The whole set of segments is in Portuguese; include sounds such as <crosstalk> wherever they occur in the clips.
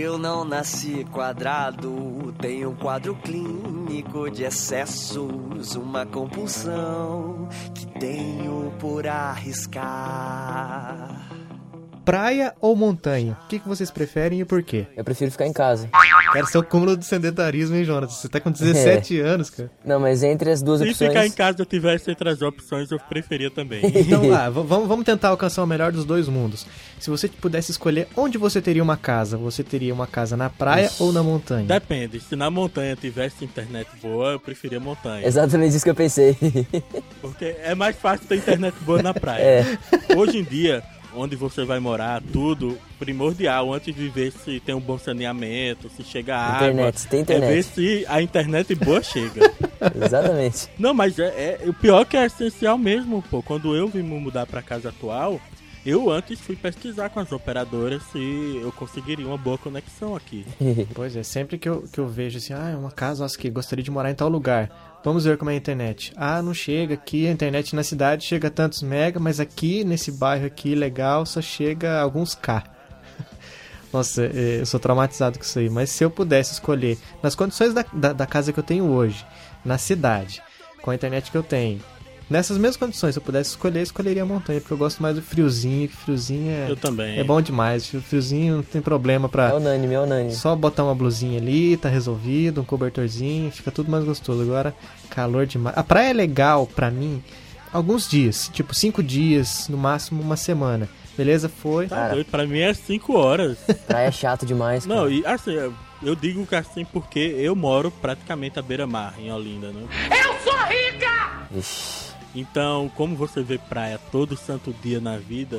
Eu não nasci quadrado, tenho um quadro clínico de excessos, uma compulsão que tenho por arriscar. Praia ou montanha? O que, que vocês preferem e por quê? Eu prefiro ficar em casa. Cara, você é o cúmulo do sedentarismo, hein, Jonas? Você tá com 17 <laughs> anos, cara. Não, mas entre as duas Se opções. ficar em casa eu tivesse entre as opções, eu preferia também. <laughs> Então lá, <laughs> vamos tentar alcançar o melhor dos dois mundos. Se você pudesse escolher onde você teria uma casa, você teria uma casa na praia ou na montanha? Depende, se na montanha tivesse internet boa, eu preferia montanha. Exatamente isso que eu pensei. Porque é mais fácil ter internet boa na praia. É. Hoje em dia, onde você vai morar, tudo primordial antes de ver se tem um bom saneamento, se chega água. Internet, se tem internet. É ver se a internet boa chega. <laughs> Exatamente. Não, mas é, é- o pior que é essencial mesmo, pô. Quando eu vim mudar pra casa atual, eu antes fui pesquisar com as operadoras se eu conseguiria uma boa conexão aqui. <laughs> Pois é, sempre que eu, que eu vejo assim, ah, é uma casa, nossa, que gostaria de morar em tal lugar. Vamos ver como é a internet. Ah, não chega aqui, a internet na cidade chega a tantos mega, mas aqui, nesse bairro aqui, legal, só chega alguns K. <laughs> Nossa, é, eu sou traumatizado com isso aí. Mas se eu pudesse escolher, nas condições da, da, da casa que eu tenho hoje, na cidade, com a internet que eu tenho, nessas mesmas condições, se eu pudesse escolher, eu escolheria a montanha, porque eu gosto mais do friozinho, que friozinho é, Eu também. é bom demais. O friozinho não tem problema pra. É unânime, é unânime. Só botar uma blusinha ali, tá resolvido, um cobertorzinho, fica tudo mais gostoso. Agora, calor demais. A praia é legal pra mim alguns dias, tipo cinco dias, no máximo uma semana. Beleza? Foi. Tá Cara. doido, pra mim é 5 horas. <laughs> Praia é chato demais. cara. Não, e assim, eu- eu digo que assim porque eu moro praticamente à beira-mar, em Olinda, né? Ixi. Então, como você vê praia todo santo dia na vida,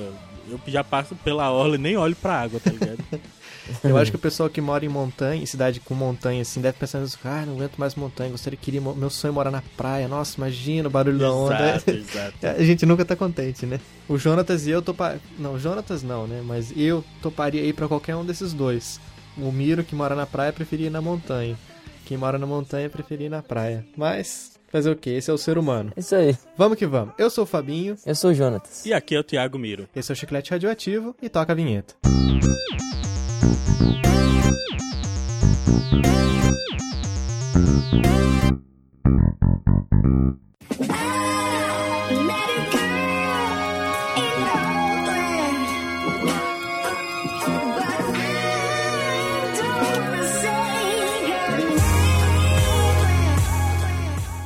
eu já passo pela orla e nem olho pra água, tá ligado? <laughs> Eu acho que o pessoal que mora em montanha, em cidade com montanha, assim, deve pensar nisso, ah, não aguento mais montanha, gostaria que queria, meu sonho é morar na praia. Nossa, imagina o barulho da onda. exato, exato. <laughs> A gente nunca tá contente, né? O Jonatas e eu topar. Não, o Jonatas não, né? Mas eu toparia ir pra qualquer um desses dois. O Miro, que mora na praia, preferia ir na montanha. Quem mora na montanha, preferia ir na praia. Mas, fazer o quê? Esse é o ser humano. Isso aí. Vamos que vamos. Eu sou o Fabinho, Eu sou o Jonatas. E aqui é o Thiago Miro. esse é o Chiclete Radioativo e toca a vinheta.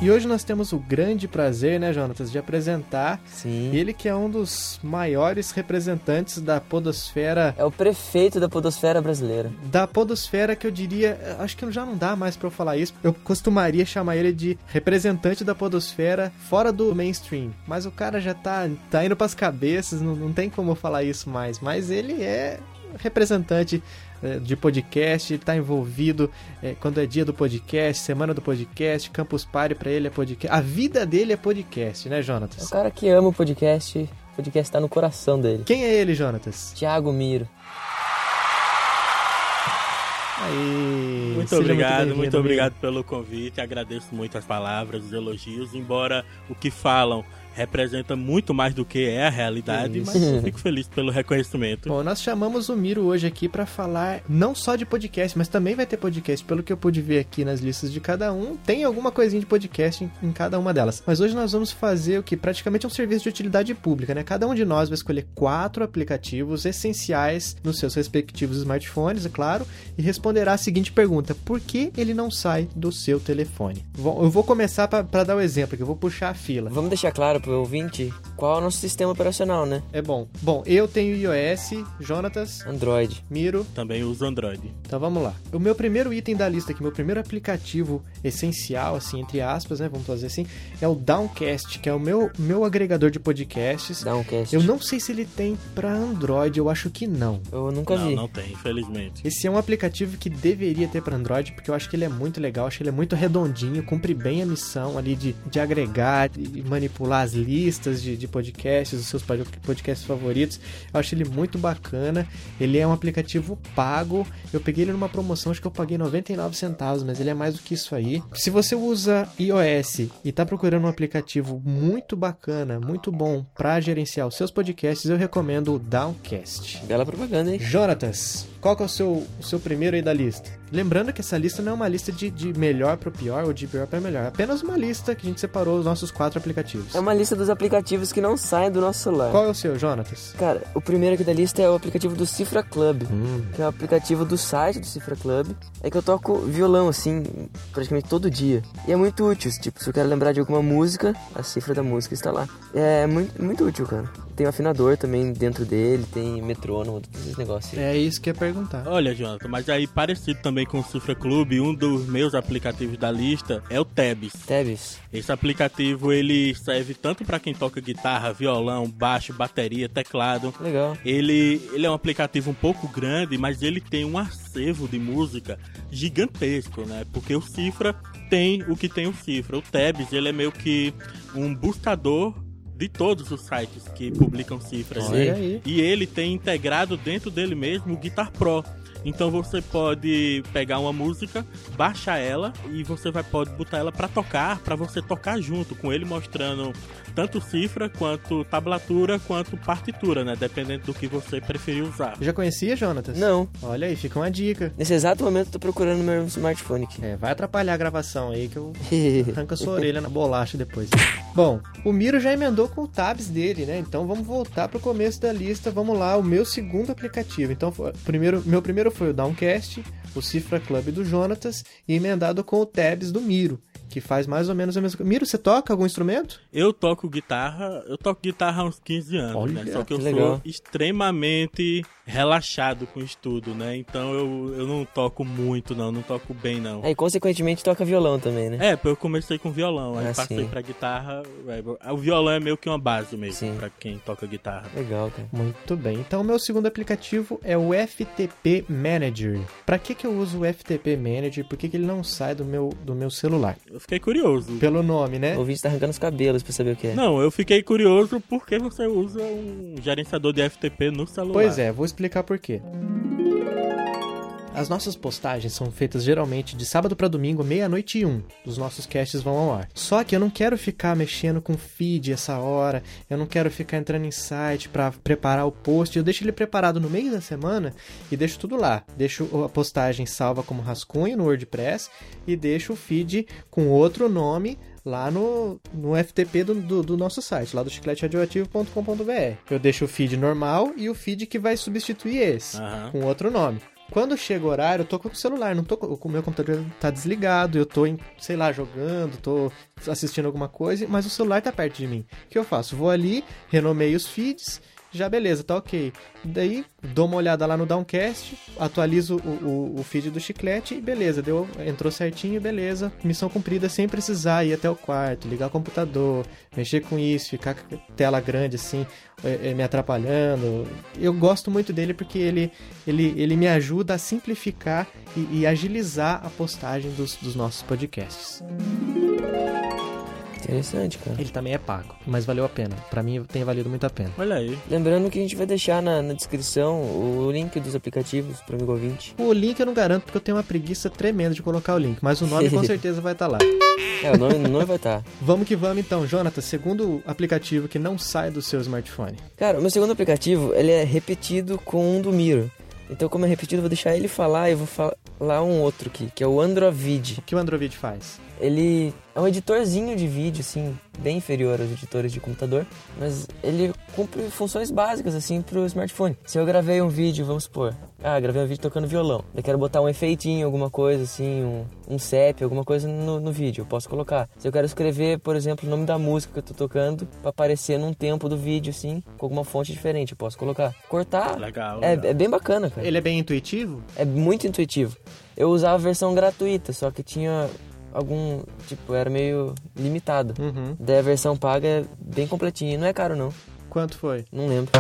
E hoje nós temos o grande prazer, né, Jonatas, de apresentar Sim. ele que é um dos maiores representantes da podosfera É o prefeito da podosfera brasileira. da podosfera que eu diria, acho que já não dá mais pra eu falar isso. Eu costumaria chamar ele de representante da podosfera fora do mainstream, mas o cara já tá, tá indo pras cabeças, não, não tem como eu falar isso mais, mas ele é representante de podcast, ele tá envolvido eh, quando é dia do podcast, semana do podcast, Campus Party pra ele é podcast. A vida dele é podcast, né, É o Jonatas? cara que ama o podcast. O podcast tá no coração dele. Quem é ele, Jonatas? Thiago Miro. Aí, Muito seja obrigado, muito amigo. obrigado pelo convite. Agradeço muito as palavras, os elogios, embora o que falam representa muito mais do que é a realidade, Isso. mas eu fico feliz pelo reconhecimento. Bom, nós chamamos o Miro hoje aqui pra falar não só de podcast, mas também vai ter podcast, pelo que eu pude ver aqui nas listas de cada um, tem alguma coisinha de podcast em, em cada uma delas. Mas hoje nós vamos fazer o que praticamente é um serviço de utilidade pública, né? Cada um de nós vai escolher quatro aplicativos essenciais nos seus respectivos smartphones, é claro, e responderá a seguinte pergunta: por que ele não sai do seu telefone? Bom, eu vou começar pra dar o exemplo, que eu vou puxar a fila. Vamos deixar claro pro ouvinte qual é o nosso sistema operacional, né? É bom. Bom, eu tenho iOS, Jonatas, Android. Miro, Também uso Android. Então vamos lá. O meu primeiro item da lista aqui, meu primeiro aplicativo essencial, assim, entre aspas, né? Vamos fazer assim, é o Downcast, que é o meu, meu agregador de podcasts. Downcast. Eu não sei se ele tem pra Android, eu acho que não. Eu nunca Não, vi. não tem, infelizmente. Esse é um aplicativo que deveria ter para Android, porque eu acho que ele é muito legal, acho que ele é muito redondinho, cumpre bem a missão ali de, de agregar e manipular as listas de, de podcasts, os seus pod- podcasts favoritos. Eu acho ele muito bacana. Ele é um aplicativo pago. Eu peguei ele numa promoção, acho que eu paguei 99 centavos, mas ele é mais do que isso aí. Se você usa iOS e tá procurando um aplicativo muito bacana, muito bom para gerenciar os seus podcasts, eu recomendo o Downcast. Bela propaganda, hein? Jonatas, qual que é o seu, o seu primeiro aí da lista? Lembrando que essa lista não é uma lista de, de melhor para pior ou de pior para melhor. É apenas uma lista que a gente separou os nossos quatro aplicativos. É uma lista dos aplicativos que não saem do nosso celular. Qual é o seu, Jonatas? Cara, o primeiro aqui da lista é o aplicativo do Cifra Club, que é o aplicativo do site do Cifra Club. É que eu toco violão, assim, praticamente todo dia. E é muito útil, tipo, se eu quero lembrar de alguma música, a cifra da música está lá. É muito, muito útil, cara. Tem um afinador também dentro dele, tem metrônomo, todos esses negócios. É isso que eu ia perguntar. Olha, Jonathan, mas aí parecido também com o Cifra Club, um dos meus aplicativos da lista é o Tabs. Tabs. Esse aplicativo ele serve tanto para quem toca guitarra, violão, baixo, bateria, teclado. Legal. Ele, ele é um aplicativo um pouco grande, mas ele tem um acervo de música gigantesco, né? Porque o Cifra tem o que tem o Cifra. O Tabs, ele é meio que um buscador de todos os sites que publicam cifras. Olha aí. E ele tem integrado dentro dele mesmo o Guitar Pro. Então você pode pegar uma música, baixar ela e você vai pode botar ela para tocar, para você tocar junto com ele mostrando tanto cifra quanto tablatura quanto partitura, né, dependendo do que você preferir usar. Já conhecia, Jonatas? Não. Olha aí, fica uma dica. Nesse exato momento eu tô procurando meu smartphone aqui. É, vai atrapalhar a gravação aí que eu <laughs> arranco sua orelha na bolacha depois. Bom, o Miro já emendou com o Tabs dele, né? Então vamos voltar pro começo da lista. Vamos lá, o meu segundo aplicativo. Então, primeiro, meu primeiro foi o Downcast, o Cifra Club do Jonatas e emendado com o Tabs do Miro, que faz mais ou menos a mesma coisa. Miro, você toca algum instrumento? Eu toco guitarra, eu toco guitarra há uns 15 anos, Olha, né? Só que eu que sou legal. extremamente relaxado com o estudo, né? Então eu, eu não toco muito, não, não toco bem, não. Aí, consequentemente, toca violão também, né? É, porque eu comecei com violão, aí Ah, passei sim. pra guitarra. é, O violão é meio que uma base mesmo Sim. pra quem toca guitarra. Legal, cara. Muito bem. Então, o meu segundo aplicativo é o FTP Manager. Para que, que eu uso o FTP Manager? Por que, que ele não sai do meu, do meu celular? Eu fiquei curioso. Pelo nome, né? O ouvinte tá arrancando os cabelos pra saber o que é. Não, eu fiquei curioso porque você usa um gerenciador de FTP no celular. Pois é, vou explicar por quê. As nossas postagens são feitas geralmente de sábado para domingo, meia-noite e um. Os nossos casts vão ao ar. Só que eu não quero ficar mexendo com feed essa hora. Eu não quero ficar entrando em site para preparar o post. Eu deixo ele preparado no meio da semana e deixo tudo lá. Deixo a postagem salva como rascunho no WordPress e deixo o feed com outro nome lá no, no FTP do, do, do nosso site, lá do chicleteradioativo.com.br. Eu deixo o feed normal e o feed que vai substituir esse, Aham. com outro nome. Quando chega o horário, eu tô com o celular, não tô o meu computador tá desligado, eu tô, em, sei lá, jogando, tô assistindo alguma coisa, mas o celular tá perto de mim. O que eu faço? Vou ali, renomeio os feeds, já beleza, tá ok. Daí dou uma olhada lá no Downcast, atualizo o, o, o feed do chiclete e beleza, deu, entrou certinho, beleza. Missão cumprida sem precisar ir até o quarto, ligar o computador, mexer com isso, ficar com tela grande assim, é, é, me atrapalhando. Eu gosto muito dele porque ele, ele, ele me ajuda a simplificar e, e agilizar a postagem dos, dos nossos podcasts. Interessante, cara. Ele também é pago, mas valeu a pena. Pra mim tem valido muito a pena. Olha aí. Lembrando que a gente vai deixar na, na descrição o link dos aplicativos pro amigo ouvinte. O link eu não garanto porque eu tenho uma preguiça tremenda de colocar o link, mas o nome com <laughs> certeza vai estar lá. É, o nome, o nome vai estar. Vamos que vamos então, Jonathan. Segundo aplicativo que não sai do seu smartphone. Cara, o meu segundo aplicativo, ele é repetido com um do Miro. Então, como é repetido, eu vou deixar ele falar e eu vou falar um outro aqui, que é o Androvid. O que o Android faz? Ele é um editorzinho de vídeo, assim, bem inferior aos editores de computador, mas ele cumpre funções básicas, assim, pro smartphone. Se eu gravei um vídeo, vamos supor, ah, gravei um vídeo tocando violão, eu quero botar um efeitinho, alguma coisa, assim, um, um CEP, alguma coisa no, no vídeo, eu posso colocar. Se eu quero escrever, por exemplo, o nome da música que eu tô tocando, pra aparecer num tempo do vídeo, assim, com alguma fonte diferente, eu posso colocar. Cortar Legal. é, legal. é bem bacana, cara. Ele é bem intuitivo? É muito intuitivo. Eu usava a versão gratuita, só que tinha algum. Tipo, era meio limitado. Uhum. Daí a versão paga é bem completinha. E Não é caro, não. Quanto foi? Não lembro.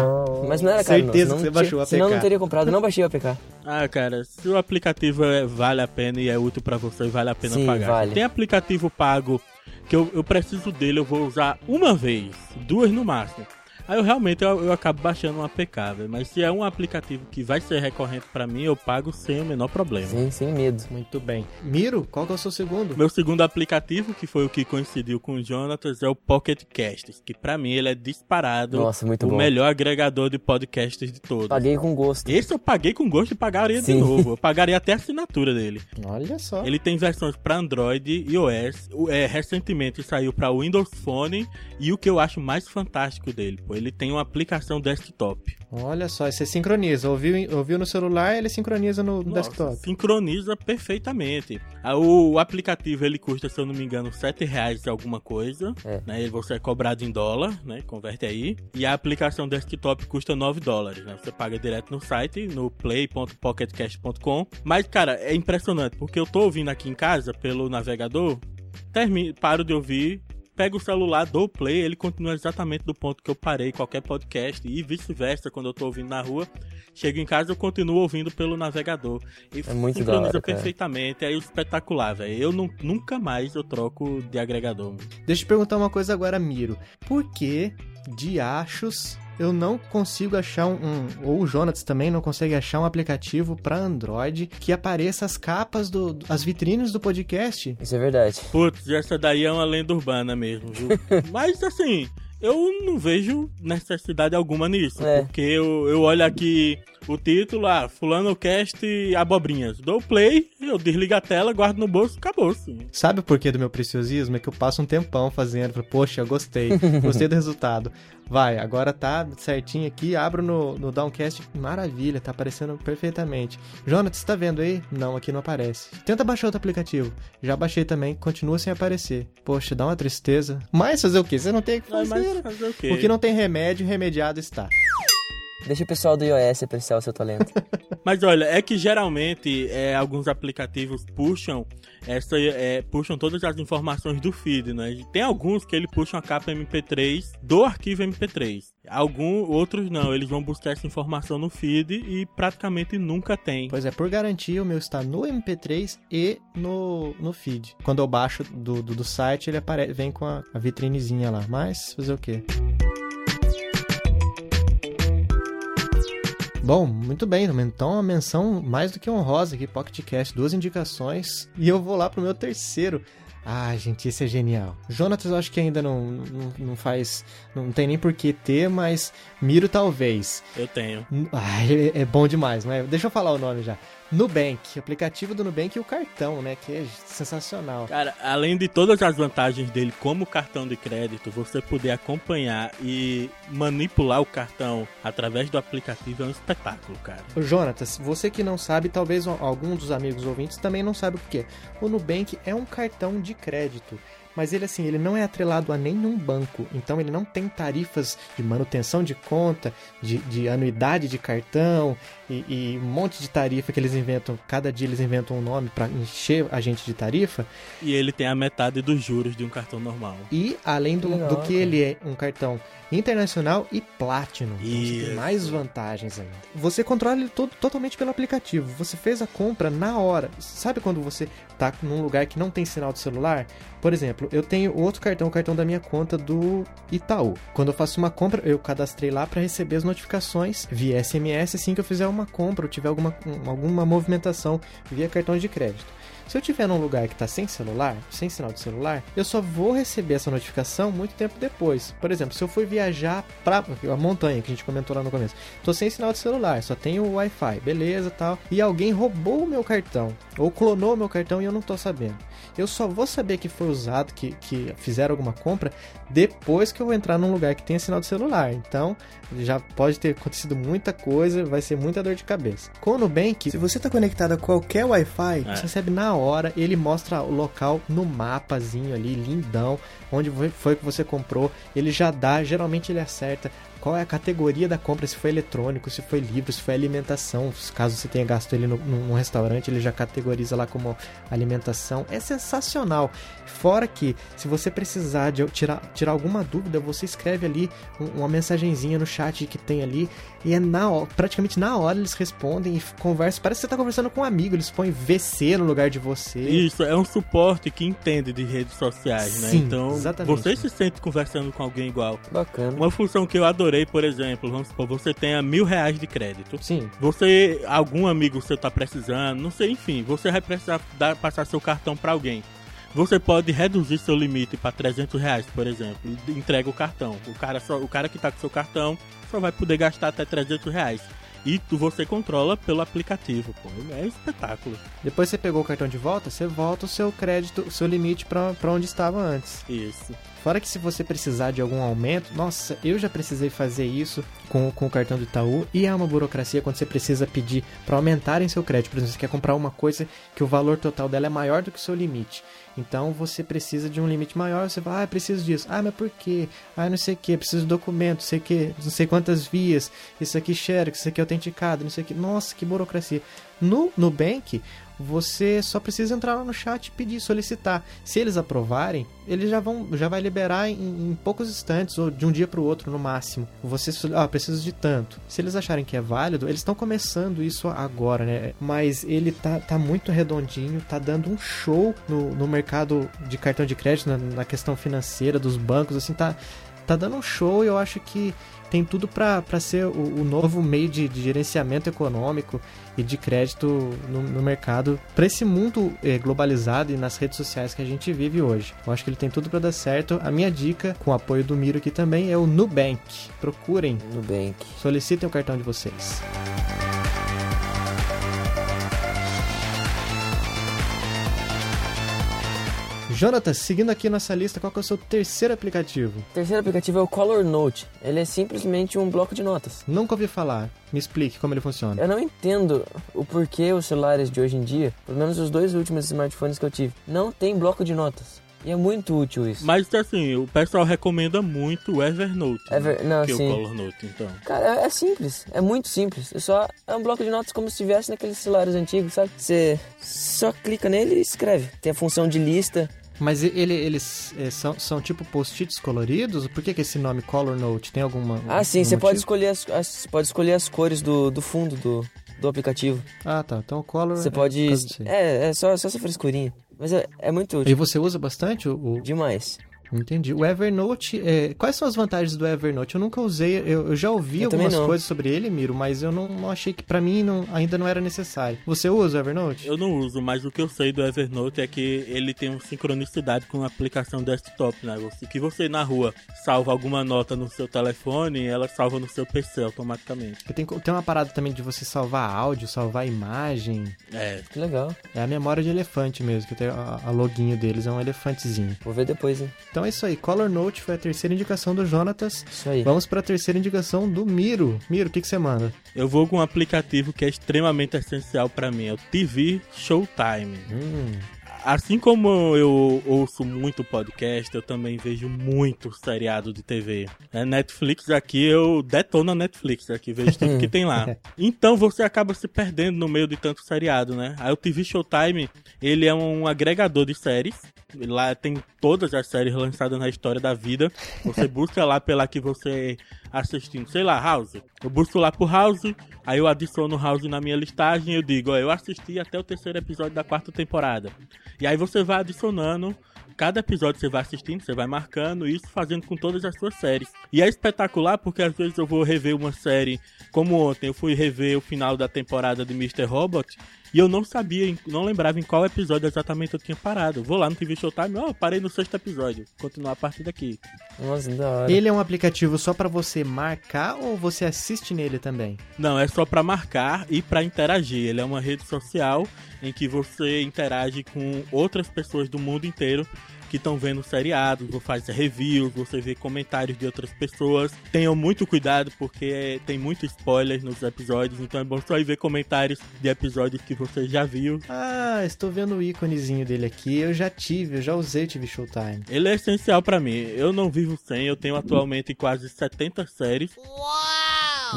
Mas não era caro, não. Certeza Senão que você não baixou o APK. Senão eu não teria comprado. Eu não baixei o APK. Ah, cara, se o aplicativo é- vale a pena e é útil pra você, vale a pena Sim, pagar. vale. Tem aplicativo pago que eu, eu preciso dele, eu vou usar uma vez, duas no máximo. Aí eu realmente eu, eu acabo baixando um APK, véio. mas se é um aplicativo que vai ser recorrente para mim, eu pago sem o menor problema. Sim, sem medo. Muito bem. Miro, qual que é o seu segundo? Meu segundo aplicativo, que foi o que coincidiu com o Jonatas, é o Pocket Casts, que para mim ele é disparado Nossa, muito o bom. melhor agregador de podcasts de todos. Paguei com gosto. Esse eu paguei com gosto e pagaria Sim. de novo. Eu <laughs> pagaria até a assinatura dele. Olha só. Ele tem versões para Android e iOS. É, recentemente saiu para Windows Phone e o que eu acho mais fantástico dele, pô, ele tem uma aplicação desktop. Olha só, você sincroniza. Ouviu, ouviu no celular, ele sincroniza no Nossa, desktop. Sincroniza perfeitamente. O, aplicativo ele custa, se eu não me engano, 7 reais alguma coisa. É. Né? Você é cobrado em dólar, né? Converte aí. E a aplicação desktop custa 9 dólares, né? Você paga direto no site, no play.pocketcast.com. Mas, cara, é impressionante, porque eu tô ouvindo aqui em casa pelo navegador, termino, paro de ouvir, pego o celular, dou o play, ele continua exatamente do ponto que eu parei qualquer podcast e vice-versa quando eu tô ouvindo na rua. Chego em casa, eu continuo ouvindo pelo navegador. E É muito da sincroniza hora, cara. perfeitamente. É espetacular, velho. Eu nu- nunca mais eu troco de agregador. Deixa eu te perguntar uma coisa agora, Miro. Por que de achos eu não consigo achar um, um- ou o Jonas também não consegue achar um aplicativo para Android que apareça as capas do, do- as vitrines do podcast? Isso é verdade. Putz, essa daí é uma lenda urbana mesmo, viu? <laughs> Mas assim, eu não vejo necessidade alguma nisso. É. Porque eu, eu olho aqui o título, ah, Fulano Cast Abobrinhas. Dou play, eu desligo a tela, guardo no bolso, acabou sim. Sabe o porquê do meu preciosismo? É que eu passo um tempão fazendo. Falo, Poxa, eu gostei. Gostei do resultado. <laughs> Vai, agora tá certinho aqui. Abro no, no Downcast. Maravilha, tá aparecendo perfeitamente. Jonathan, você tá vendo aí? Não, aqui não aparece. Tenta baixar outro aplicativo. Já baixei também, continua sem aparecer. Poxa, dá uma tristeza. Mas fazer o quê? Você não tem o que fazer. mas né? fazer o quê? O que não tem remédio, remediado está. Deixa o pessoal do iOS apreciar o seu talento. <laughs> Mas olha, é que geralmente é, alguns aplicativos puxam essa, é, puxam todas as informações do feed, né? Tem alguns que ele puxam a capa MP3 do arquivo MP3. Alguns outros não, eles vão buscar essa informação no feed e praticamente nunca tem. Pois é, por garantia, o meu está no MP3 e no, no feed. Quando eu baixo do, do, do site, ele apare... vem com a, a vitrinezinha lá. Mas, fazer o quê? Bom, muito bem, então uma menção mais do que honrosa aqui, PocketCast, duas indicações, e eu vou lá pro meu terceiro. Ah, gente, esse é genial. Jonatas eu acho que ainda não, não, não faz, não tem nem por que ter, mas Miro talvez. Eu tenho. Ah, é, é bom demais, mas deixa eu falar o nome já. Nubank, aplicativo do Nubank e o cartão, né, que é sensacional. Cara, além de todas as vantagens dele como cartão de crédito, você poder acompanhar e manipular o cartão através do aplicativo é um espetáculo, cara. Ô, Jonatas, você que não sabe, talvez algum dos amigos ouvintes também não sabe o que é. O Nubank é um cartão de crédito. Mas ele assim, ele não é atrelado a nenhum banco, então ele não tem tarifas de manutenção de conta, de, de anuidade de cartão e, e um monte de tarifa que eles inventam. Cada dia eles inventam um nome para encher a gente de tarifa. E ele tem a metade dos juros de um cartão normal. E além do, Legal, do que cara. ele é um cartão internacional e Platinum. Então você tem Isso. mais vantagens ainda. Você controla ele todo, totalmente pelo aplicativo. Você fez a compra na hora. Sabe quando você tá num lugar que não tem sinal de celular? Por exemplo, eu tenho outro cartão, o cartão da minha conta do Itaú. Quando eu faço uma compra, eu cadastrei lá para receber as notificações via SMS assim que eu fizer uma compra ou tiver alguma, um- alguma movimentação via cartão de crédito. Se eu estiver num lugar que está sem celular, sem sinal de celular, eu só vou receber essa notificação muito tempo depois. Por exemplo, se eu for viajar para a montanha que a gente comentou lá no começo, tô sem sinal de celular, só tenho o Wi-Fi, beleza, tal, e alguém roubou o meu cartão ou clonou o meu cartão e eu não tô sabendo. Eu só vou saber que foi usado, que, que fizeram alguma compra depois que eu entrar num lugar que tenha sinal de celular. Então, já pode ter acontecido muita coisa, vai ser muita dor de cabeça. Com o Nubank, se você está conectado a qualquer Wi-Fi, É. você recebe na hora, ele mostra o local no mapazinho ali, lindão, onde foi- foi que você comprou. Ele já dá, geralmente ele acerta qual é a categoria da compra, se foi eletrônico, se foi livro, se foi alimentação. Caso você tenha gasto ele no, num restaurante, ele já categoriza lá como alimentação. É sensacional. Fora que, se você precisar de tirar, tirar alguma dúvida, você escreve ali uma mensagenzinha no chat que tem ali e é na praticamente na hora eles respondem e conversam. Parece que você tá conversando com um amigo, eles põem VC no lugar de você. Isso, é um suporte que entende de redes sociais, né? Sim, então, exatamente. você se sente conversando com alguém igual. Bacana. Uma função que eu adorei, por exemplo, vamos supor, você tenha mil reais de crédito. Sim. Você, algum amigo seu tá precisando, não sei, enfim, você vai precisar dar, passar seu cartão para alguém. Você pode reduzir seu limite para 300 reais, por exemplo, entrega o cartão. O cara, só, o cara que tá com seu cartão só vai poder gastar até 300 reais. E tu, você controla pelo aplicativo, pô. É espetáculo. Depois você pegou o cartão de volta, você volta o seu crédito, o seu limite para onde estava antes. Isso. Fora que se você precisar de algum aumento, nossa, eu já precisei fazer isso com, com o cartão do Itaú e é uma burocracia quando você precisa pedir para aumentarem seu crédito. Por exemplo, você quer comprar uma coisa que o valor total dela é maior do que o seu limite. Então você precisa de um limite maior, você fala, ah, preciso disso. Ah, mas por quê? Ah, não sei o que, preciso de documento, sei que, não sei quantas vias, isso aqui xerox, isso aqui é autenticado, não sei o que. Nossa, que burocracia. No Nubank, você só precisa entrar lá no chat e pedir, solicitar. Se eles aprovarem, eles já vão, já vai liberar em, em poucos instantes ou de um dia para o outro no máximo. Você, ah, de tanto. Se eles acharem que é válido, eles estão começando isso agora, né? Mas ele tá, tá muito redondinho, tá dando um show no, no mercado de cartão de crédito, na, na questão financeira dos bancos, assim, tá tá dando um show e eu acho que tem tudo para ser o, o, novo meio de, de, gerenciamento econômico e de crédito no, no mercado para esse mundo é, globalizado e nas redes sociais que a gente vive hoje. Eu acho que ele tem tudo para dar certo. A minha dica, com o apoio do Miro aqui também, é o Nubank. Procurem. Nubank. Solicitem o cartão de vocês. Jonatas, seguindo aqui nossa lista, qual é o seu terceiro aplicativo? O terceiro aplicativo é o Color Note. Ele é simplesmente um bloco de notas. Nunca ouvi falar. Me explique como ele funciona. Eu não entendo o porquê os celulares de hoje em dia, pelo menos os dois últimos smartphones que eu tive, não tem bloco de notas. E é muito útil isso. Mas assim, o pessoal recomenda muito o Evernote. Ever... Né? Não, que sim. é o Color Note, então. Cara, é, é simples. É muito simples. É só é um bloco de notas como se estivesse naqueles celulares antigos, sabe? Você só clica nele e escreve. Tem a função de lista. Mas ele, eles é, são, são tipo post-its coloridos? Por que, que esse nome Color Note? Tem alguma. Ah, sim, você pode escolher as, as, pode escolher as cores do, do fundo do, do aplicativo. Ah, tá. Então o Color. Você pode. É, é só, só essa frescurinha. Mas é, é muito útil. E você usa bastante o... Demais. Entendi. O Evernote, é... quais são as vantagens do Evernote? Eu nunca usei, eu, eu já ouvi eu algumas coisas sobre ele, Miro, mas eu não, não achei que para mim não, ainda não era necessário. Você usa o Evernote? Eu não uso, mas o que eu sei do Evernote é que ele tem uma sincronicidade com a aplicação desktop, né? Você, que você na rua salva alguma nota no seu telefone, ela salva no seu PC automaticamente. Tem, tem uma parada também de você salvar áudio, salvar imagem. É. Que legal. É a memória de elefante mesmo, que tem a, a loginho deles, é um elefantezinho. Vou ver depois, hein? Então é isso aí. Color Note foi a terceira indicação do Jonatas. Isso aí. Vamos para a terceira indicação do Miro. Miro, o que, que você manda? Eu vou com um aplicativo que é extremamente essencial para mim. É o TV Showtime. Hum. Assim como eu ouço muito podcast, eu também vejo muito seriado de TV. É Netflix aqui, eu detono a Netflix aqui, vejo tudo que <laughs> tem lá. Então você acaba se perdendo no meio de tanto seriado, né? Aí o TV Showtime, ele é um agregador de séries. Lá tem todas as séries lançadas na história da vida. Você <laughs> busca lá pela que você assistindo, sei lá, House. Eu busco lá por House, aí eu adiciono House na minha listagem e eu digo, ó, eu assisti até o terceiro episódio da quarta temporada. E aí você vai adicionando cada episódio você vai assistindo, você vai marcando, isso fazendo com todas as suas séries. E é espetacular porque às vezes eu vou rever uma série, como ontem eu fui rever o final da temporada de Mr. Robot, e eu não sabia, não lembrava em qual episódio exatamente eu tinha parado. Vou lá no TV Showtime, ó, oh, parei no sexto episódio. Continuar a partir daqui. Nossa, da hora. Ele é um aplicativo só para você marcar ou você assiste nele também? Não, é só para marcar e para interagir. Ele é uma rede social em que você interage com outras pessoas do mundo inteiro que estão vendo seriados, ou faz reviews, você vê comentários de outras pessoas. Tenham muito cuidado porque tem muito spoiler nos episódios, então é bom só ir ver comentários de episódios que você já viu. Ah, estou vendo o íconezinho dele aqui. Eu já tive, eu já usei TV Showtime. Ele é essencial para mim. Eu não vivo sem, eu tenho atualmente quase 70 séries.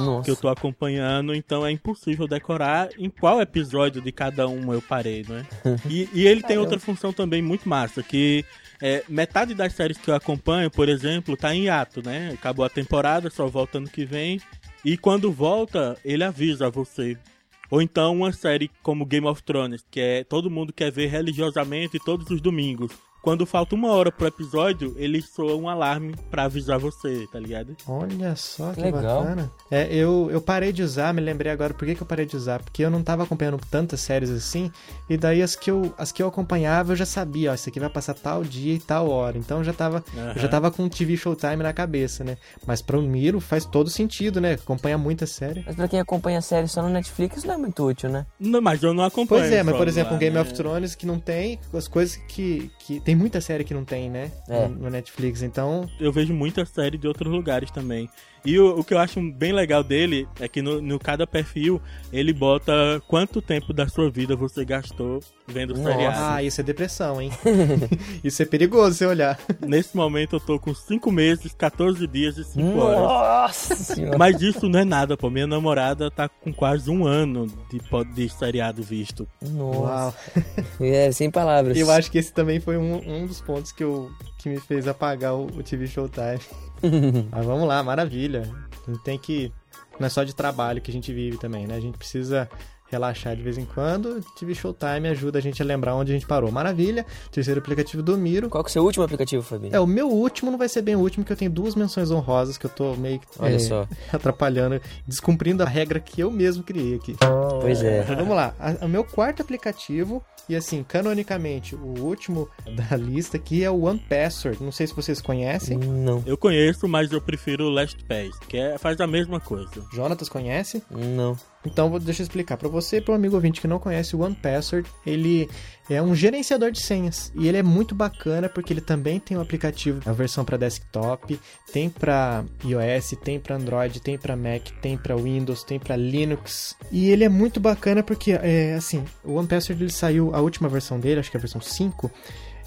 Nossa. que eu tô acompanhando, então é impossível decorar em qual episódio de cada um eu parei, né? <laughs> E, e ele tem outra função também muito massa, que é, metade das séries que eu acompanho, por exemplo, tá em hiato, né? Acabou a temporada, só volta ano que vem. E quando volta, ele avisa você. Ou então uma série como Game of Thrones, que é todo mundo quer ver religiosamente todos os domingos. Quando falta uma hora pro episódio, ele soa um alarme pra avisar você, tá ligado? Olha só que Legal. bacana. É, eu, eu parei de usar, me lembrei agora por que, que eu parei de usar. Porque eu não tava acompanhando tantas séries assim. E daí as que eu, as que eu acompanhava eu já sabia, ó, isso aqui vai passar tal dia e tal hora. Então eu já tava, eu já tava com o TV Showtime na cabeça, né? Mas pra o Miro faz todo sentido, né? Acompanha muita série. Mas pra quem acompanha série só no Netflix não é muito útil, né? Não, mas eu não acompanho. Pois é, mas por exemplo, lá, um Game né? of Thrones que não tem, as coisas que, que. Tem muita série que não tem, né? É. No, Netflix. Então, eu vejo muita série de outros lugares também. E o, o que eu acho bem legal dele é que no, no cada perfil ele bota quanto tempo da sua vida você gastou vendo Nossa. seriado. ah, isso é depressão, hein? <laughs> <laughs> isso é perigoso você olhar. Nesse momento eu tô com 5 meses, 14 dias e 5 horas. Nossa senhora. Mas isso não é nada, pô. Minha namorada tá com quase um ano de, de seriado visto. Nossa. Uau. É, sem palavras. Eu acho que esse também foi um, um dos pontos que, eu, que me fez apagar o, o TV Showtime. <laughs> Mas vamos lá, maravilha. A gente tem que. Não é só de trabalho que a gente vive também, né? A gente precisa relaxar de vez em quando. TV Showtime ajuda a gente a lembrar onde a gente parou. Maravilha. Terceiro aplicativo do Miro. Qual que é o seu último aplicativo, Fabinho? É, o meu último não vai ser bem o último, que eu tenho duas menções honrosas que eu tô meio que Olha é, só. <laughs> atrapalhando, descumprindo a regra que eu mesmo criei aqui. Pois é. Então, vamos lá. A- O meu quarto aplicativo, e assim, canonicamente, o último da lista aqui é o One Password. Não sei se vocês conhecem. Não, Eu conheço, mas eu prefiro o LastPass, que é, faz a mesma coisa. Jonatas conhece? não. Então, vou, deixa eu explicar para você para o amigo ouvinte que não conhece o One Password. Ele é um gerenciador de senhas e ele é muito bacana porque ele também tem um aplicativo, a versão para desktop, tem para iOS, tem para Android, tem para Mac, tem para Windows, tem para Linux. E ele é muito bacana porque, é, assim, o One Password ele saiu, a última versão dele, acho que é a versão 5,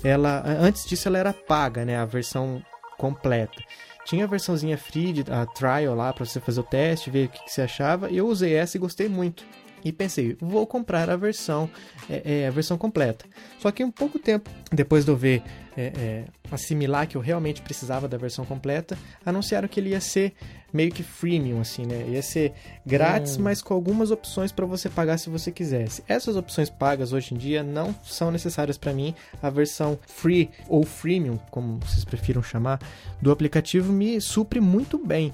ela, antes disso ela era paga, né, a versão completa. Tinha a versãozinha free, de- a trial lá, pra você fazer o teste, ver o que, que você achava. E eu usei essa e gostei muito. E pensei, vou comprar a versão, é, é, a versão completa. Só que um pouco tempo depois de eu ver, é, é, assimilar que eu realmente precisava da versão completa, anunciaram que ele ia ser meio que freemium, assim, né? Ia ser grátis, mas com algumas opções para você pagar se você quisesse. Essas opções pagas hoje em dia não são necessárias para mim. A versão free ou freemium, como vocês prefiram chamar, do aplicativo me supre muito bem.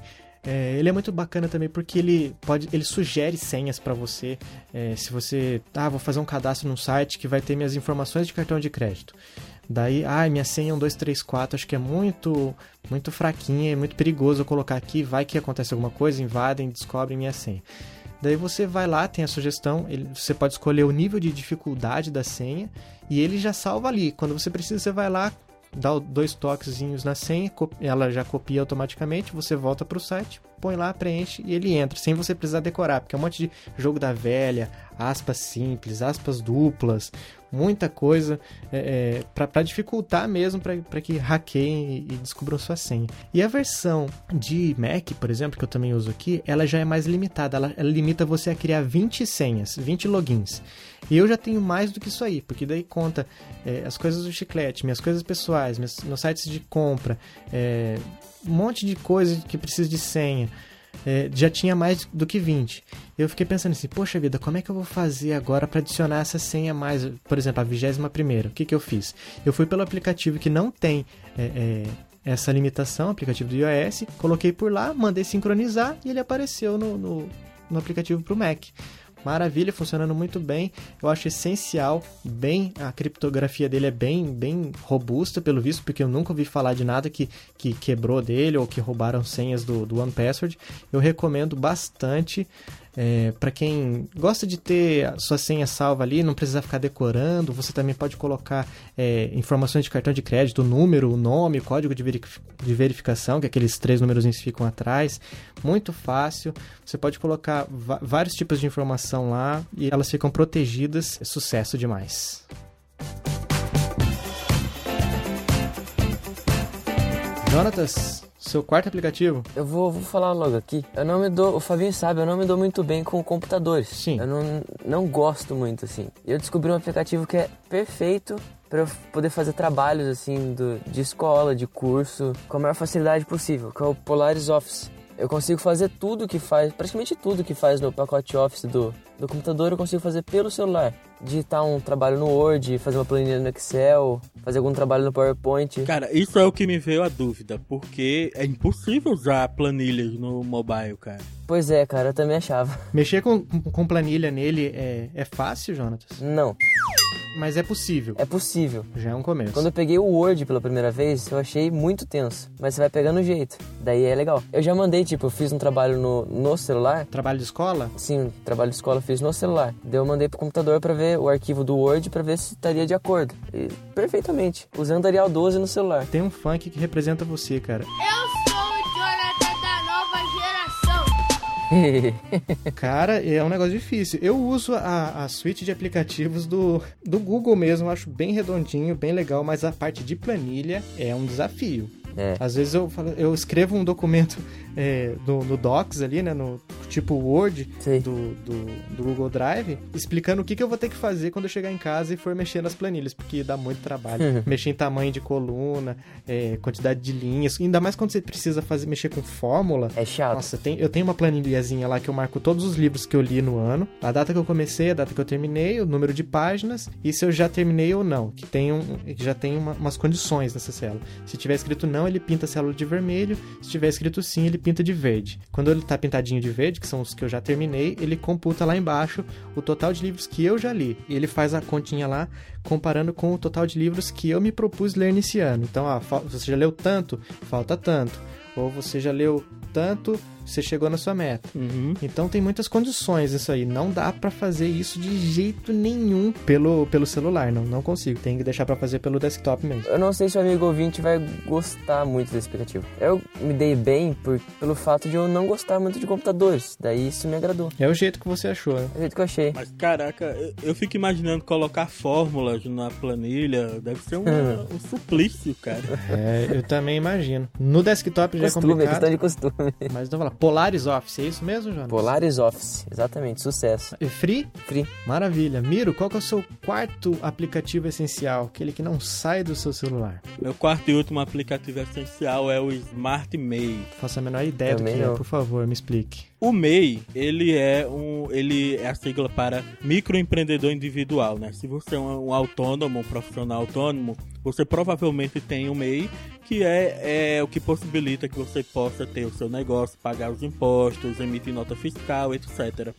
É, ele é muito bacana também porque ele pode, ele sugere senhas para você. É, se você, ah, vou fazer um cadastro num site que vai ter minhas informações de cartão de crédito. Daí, ah, minha senha é 1234, acho que é muito, muito fraquinha, é muito perigoso eu colocar aqui, vai que acontece alguma coisa, invadem, descobrem minha senha. Daí você vai lá, tem a sugestão, ele- você pode escolher o nível de dificuldade da senha e ele já salva ali. Quando você precisa, você vai lá, dá dois toquezinhos na senha, ela já copia automaticamente, você volta para o site, põe lá, preenche e ele entra, sem você precisar decorar, porque é um monte de jogo da velha, aspas simples, aspas duplas, muita coisa é, para dificultar mesmo para que hackeiem e, e descubram sua senha. E a versão de Mac, por exemplo, que eu também uso aqui, ela já é mais limitada, ela, ela limita você a criar 20 senhas, 20 logins. E eu já tenho mais do que isso aí, porque daí conta é, as coisas do chiclete, minhas coisas pessoais, meus, meus sites de compra, é, um monte de coisa que precisa de senha. É, já tinha mais do que 20. Eu fiquei pensando assim, poxa vida, como é que eu vou fazer agora para adicionar essa senha mais? Por exemplo, a vigésima primeira. O que, que eu fiz? Eu fui pelo aplicativo que não tem é, é, essa limitação, aplicativo do iOS, coloquei por lá, mandei sincronizar e ele apareceu no, no, no aplicativo para o Mac. Maravilha, funcionando muito bem. Eu acho essencial, bem a criptografia dele é bem, bem robusta pelo visto, porque eu nunca ouvi falar de nada que, que quebrou dele ou que roubaram senhas do, do One Password. Eu recomendo bastante. É, para quem gosta de ter sua senha salva ali, não precisa ficar decorando, você também pode colocar é, informações de cartão de crédito, o número, o nome, o código de, de verificação, que aqueles três números ficam atrás. Muito fácil. Você pode colocar vários tipos de informação lá e elas ficam protegidas. É sucesso demais. Jonatas, seu quarto aplicativo? Eu vou, vou falar logo aqui. Eu não me dou, o Fabinho sabe, eu não me dou muito bem com computadores. Sim. Eu não, não gosto muito, assim. Eu descobri um aplicativo que é perfeito para eu poder fazer trabalhos, assim, do, de escola, de curso, com a maior facilidade possível, que é o Polaris Office. Eu consigo fazer tudo que faz, praticamente tudo que faz no pacote Office do, do computador, eu consigo fazer pelo celular. Digitar um trabalho no Word, fazer uma planilha no Excel, fazer algum trabalho no PowerPoint. Cara, isso é o que me veio a dúvida, porque é impossível usar planilhas no mobile, cara. Pois é, cara, eu também achava. Mexer com, com planilha nele é, é fácil, Jonatas? Não. Mas é possível. É possível. Já é um começo. Quando eu peguei o Word pela primeira vez, eu achei muito tenso. Mas você vai pegando o jeito. Daí é legal. Eu já mandei, tipo, eu fiz um trabalho no, no celular. Trabalho de escola? Sim, trabalho de escola eu fiz no celular. Daí eu mandei pro computador para ver o arquivo do Word para ver se estaria de acordo. E perfeitamente. Usando Arial 12 no celular. Tem um funk que representa você, cara. Eu <laughs> Cara, é um negócio difícil. Eu uso a, a suite de aplicativos do, do Google mesmo, acho bem redondinho, bem legal, mas a parte de planilha é um desafio. É. Às vezes eu, falo, eu escrevo um documento é, no, no, Docs ali, né? No tipo Word do, do, do, Google Drive, explicando o que, que eu vou ter que fazer quando eu chegar em casa e for mexer nas planilhas, porque dá muito trabalho. Uhum. mexer em tamanho de coluna, é, quantidade de linhas, ainda mais quando você precisa fazer, mexer com fórmula. É chato. Nossa, tem, eu tenho uma planilhazinha lá que eu marco todos os livros que eu li no ano, a data que eu comecei, a data que eu terminei, o número de páginas e se eu já terminei ou não, que tem um, que já tem uma, umas condições nessa célula. Se tiver escrito não, ele pinta a célula de vermelho, se tiver escrito sim, ele pinta de verde. Quando ele tá pintadinho de verde, que são os que eu já terminei, ele computa lá embaixo o total de livros que eu já li. E ele faz a continha lá comparando com o total de livros que eu me propus ler nesse ano. Então, ó, você já leu tanto, falta tanto. Ou você já leu tanto, você chegou na sua meta. Uhum. Então tem muitas condições isso aí. Não dá para fazer isso de jeito nenhum pelo, pelo celular. Não, não consigo. Tem que deixar para fazer pelo desktop mesmo. Eu não sei se o amigo ouvinte vai gostar muito desse aplicativo. Eu me dei bem por, pelo fato de eu não gostar muito de computadores. Daí isso me agradou. É o jeito que você achou, né? É o jeito que eu achei. Mas caraca, eu, eu fico imaginando colocar fórmulas na planilha. Deve ser um, <laughs> um suplício, cara. É, eu também imagino. No desktop já costume, é complicado. questão de costume. Mas então, falar, Polaris Office, é isso mesmo, Jonas? Polaris Office, exatamente, sucesso. E free? Free. Maravilha. Miro, qual que é o seu quarto aplicativo essencial? Aquele que não sai do seu celular? Meu quarto e último aplicativo essencial é o Smart MEI. Faço a menor ideia Também do que é, por favor, me explique. O MEI, ele é um, ele é a sigla para microempreendedor individual, né? Se você é um, um autônomo, um profissional autônomo, você provavelmente tem o MEI, que é, é o que possibilita que você possa ter o seu negócio, pagar os impostos, emitir nota fiscal, etc.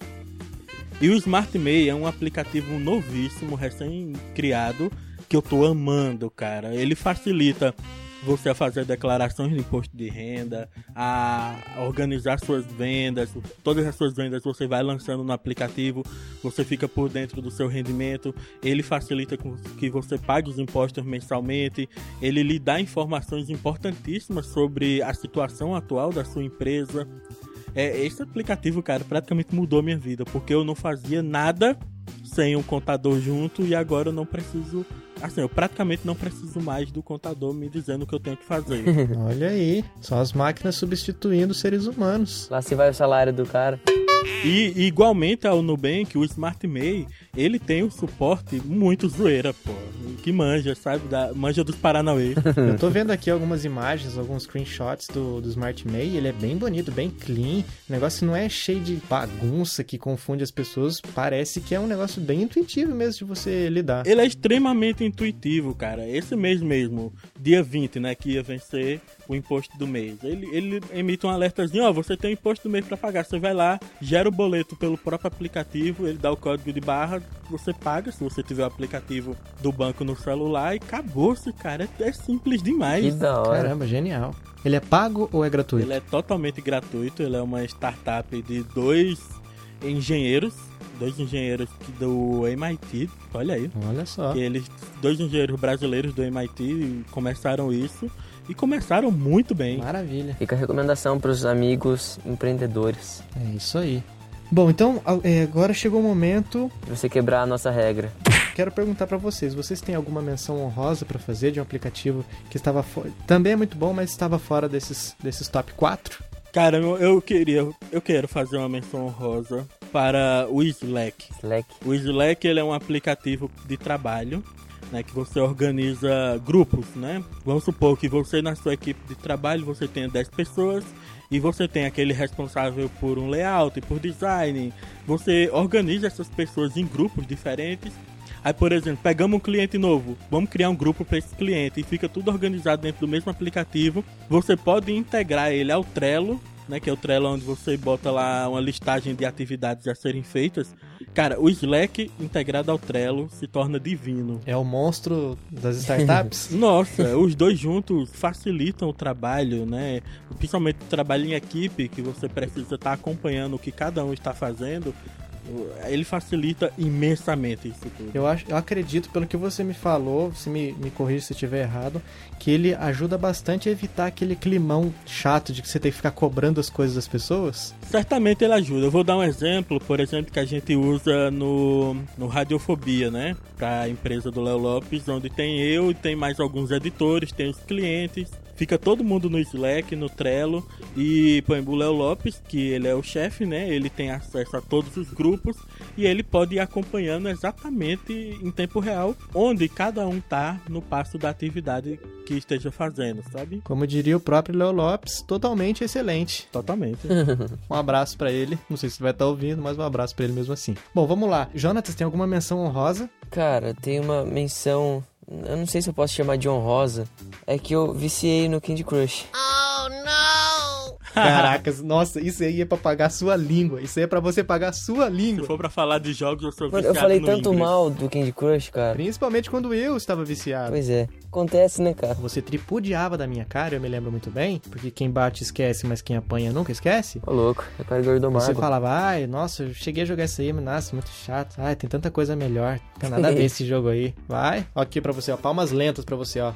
E o Smart MEI é um aplicativo novíssimo, recém-criado, que eu tô amando, cara. Ele facilita você a fazer declarações de imposto de renda, a organizar suas vendas, todas as suas vendas você vai lançando no aplicativo, você fica por dentro do seu rendimento, ele facilita que você pague os impostos mensalmente, ele lhe dá informações importantíssimas sobre a situação atual da sua empresa. É, esse aplicativo, cara, praticamente mudou minha vida, porque eu não fazia nada sem um contador junto e agora eu não preciso Assim, eu praticamente não preciso mais do contador me dizendo o que eu tenho que fazer. <laughs> Olha aí, são as máquinas substituindo os seres humanos. Lá se vai o salário do cara. E igualmente ao Nubank, o Smart May, ele tem um suporte muito zoeira, pô. Que manja, sabe? Da, manja dos Paranauê. <laughs> Eu tô vendo aqui algumas imagens, alguns screenshots do, do Smart May. Ele é bem bonito, bem clean. O negócio não é cheio de bagunça que confunde as pessoas. Parece que é um negócio bem intuitivo mesmo de você lidar. Ele é extremamente intuitivo, cara. Esse mês mesmo, dia 20, né, que ia vencer o imposto do mês. Ele, ele emite um alertazinho, ó, você tem o imposto do mês para pagar. Você vai lá, gera o boleto pelo próprio aplicativo, ele dá o código de barra, você paga, se você tiver o aplicativo do banco no celular e acabou-se, cara. É, é simples demais. Que da hora. Caramba, genial. Ele é pago ou é gratuito? Ele é totalmente gratuito, ele é uma startup de dois engenheiros, dois engenheiros do MIT, olha aí. Olha só. Que eles, dois engenheiros brasileiros do MIT começaram isso e começaram muito bem. Maravilha. Fica a recomendação para os amigos empreendedores. É isso aí. Bom, então é, agora chegou o momento. De você quebrar a nossa regra. Quero perguntar pra vocês: vocês têm alguma menção honrosa pra fazer de um aplicativo que estava fo- também é muito bom, mas estava fora desses, desses top 4? Cara, eu, eu queria, eu quero fazer uma menção honrosa para o Slack. Slack. O Slack ele é um aplicativo de trabalho, né, que você organiza grupos, né? Vamos supor que você na sua equipe de trabalho você tenha 10 pessoas e você tem aquele responsável por um layout, por design. Você organiza essas pessoas em grupos diferentes. Aí, por exemplo, pegamos um cliente novo, vamos criar um grupo para esse cliente e fica tudo organizado dentro do mesmo aplicativo. Você pode integrar ele ao Trello, né, que é o Trello onde você bota lá uma listagem de atividades a serem feitas. Cara, o Slack integrado ao Trello se torna divino. É o monstro das startups? <laughs> Nossa, os dois juntos facilitam o trabalho, né? Principalmente o trabalho em equipe, que você precisa estar acompanhando o que cada um está fazendo. Ele facilita imensamente isso tudo. Eu, acho, eu acredito, pelo que você me falou, você me, me corrija se estiver errado, que ele ajuda bastante a evitar aquele climão chato de que você tem que ficar cobrando as coisas das pessoas. Certamente ele ajuda. Eu vou dar um exemplo, por exemplo, que a gente usa no, no Radiofobia, né? Para a empresa do Léo Lopes, onde tem eu e tem mais alguns editores, tem os clientes. Fica todo mundo no Slack, no Trello. E, o Léo Lopes, que ele é o chefe, né? Ele tem acesso a todos os grupos e ele pode ir acompanhando exatamente em tempo real onde cada um tá no passo da atividade que esteja fazendo, sabe? Como diria o próprio Léo Lopes, totalmente excelente. Totalmente. <laughs> Um abraço pra ele. Não sei se vai estar ouvindo, mas um abraço pra ele mesmo assim. Bom, vamos lá. Jonatas, tem alguma menção honrosa? Cara, tem uma menção. Eu não sei se eu posso chamar de honrosa. É que eu viciei no Candy Crush. Oh no! Caracas, nossa, isso aí é pra pagar a sua língua. Isso aí é pra você pagar a sua Se língua. for pra falar de jogos, eu sou Mano, viciado eu falei no tanto Ingress. mal do Candy Crush, cara. Principalmente quando eu estava viciado. Pois é. Acontece, né, cara? Você tripudiava da minha cara, eu me lembro muito bem, porque quem bate esquece, mas quem apanha nunca esquece. Ô, louco. Eu quero gordo Você falava, ai, nossa, eu cheguei a jogar isso aí, mas nossa, muito chato. Ai, tem tanta coisa melhor. Não tem nada a ver <laughs> esse jogo aí. Vai, ó aqui pra você, ó. Palmas lentas pra você, ó.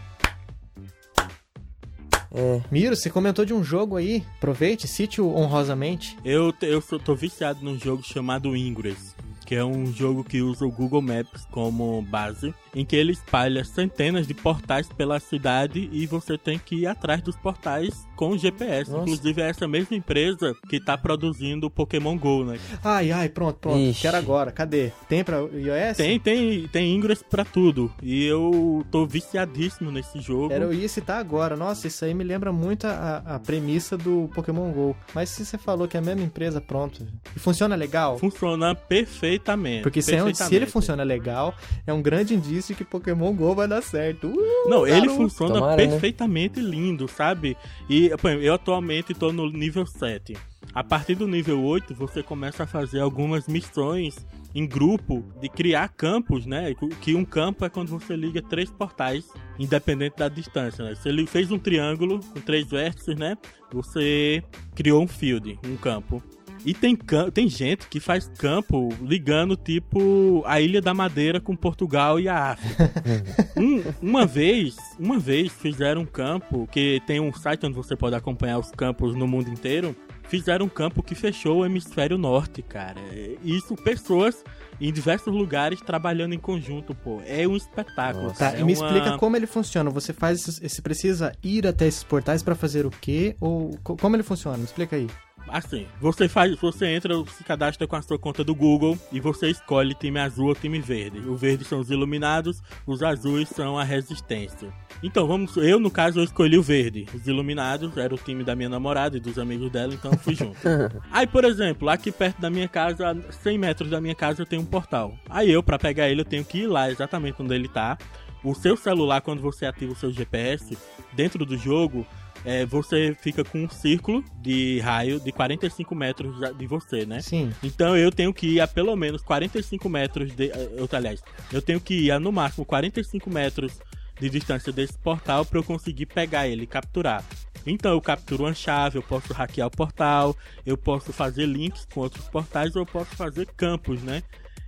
É. Miro, você comentou de um jogo aí. Aproveite, cite-o honrosamente. Eu, eu tô viciado num jogo chamado Ingress, que é um jogo que usa o Google Maps como base, em que ele espalha centenas de portais pela cidade e você tem que ir atrás dos portais com o GPS. Nossa. Inclusive é essa mesma empresa que tá produzindo o Pokémon GO, né? Ai, ai, pronto, pronto. Ixi. Quero agora. Cadê? Tem pra iOS? Tem, tem, tem Ingress pra tudo. E eu tô viciadíssimo nesse jogo. Era eu ia citar agora. Nossa, isso aí me lembra muito a, a premissa do Pokémon GO. Mas se você falou que é a mesma empresa, pronto. E funciona legal? Funciona perfeitamente. Porque se, é um- se ele perfeitamente. funciona legal, é um grande indício que Pokémon GO vai dar certo. Uh, Não, ele garoto. funciona Tomara, né? perfeitamente lindo, sabe? E por exemplo, eu atualmente tô no nível 7. A partir do nível 8, você começa a fazer algumas missões em grupo de criar campos, né? Que um campo é quando você liga três portais, independente da distância, né? Se ele fez um triângulo com três vértices, né? Você criou um field, um campo. E tem, tem gente que faz campo ligando, tipo, a Ilha da Madeira com Portugal e a África. <laughs> Um- uma vez, uma vez fizeram um campo, que tem um site onde você pode acompanhar os campos no mundo inteiro. Fizeram um campo que fechou o hemisfério norte, cara. Isso, pessoas em diversos lugares trabalhando em conjunto, pô. É um espetáculo. Tá, cara. e me É uma- explica como ele funciona. Você faz você precisa ir até esses portais pra fazer o quê? Ou co- como ele funciona? Me explica aí. Assim, você faz, você entra, se cadastra com a sua conta do Google e você escolhe time azul ou time verde. O verde são os iluminados, os azuis são a resistência. Então, vamos, eu no caso eu escolhi o verde. Os iluminados era o time da minha namorada e dos amigos dela, então eu fui junto. <laughs> Aí, por exemplo, aqui perto da minha casa, a 100 metros da minha casa, tem um portal. Aí eu, pra pegar ele, eu tenho que ir lá exatamente onde ele tá. O seu celular, quando você ativa o seu GPS, dentro do jogo, é, você fica com um círculo de raio de 45 metros de você, né? Sim. Então eu tenho que ir a pelo menos 45 metros de. eh, Eu, aliás, eu tenho que ir a no máximo 45 metros de distância desse portal para eu conseguir pegar ele e capturar. Então eu capturo uma chave, eu posso hackear o portal, eu posso fazer links com outros portais, ou eu posso fazer campos, né?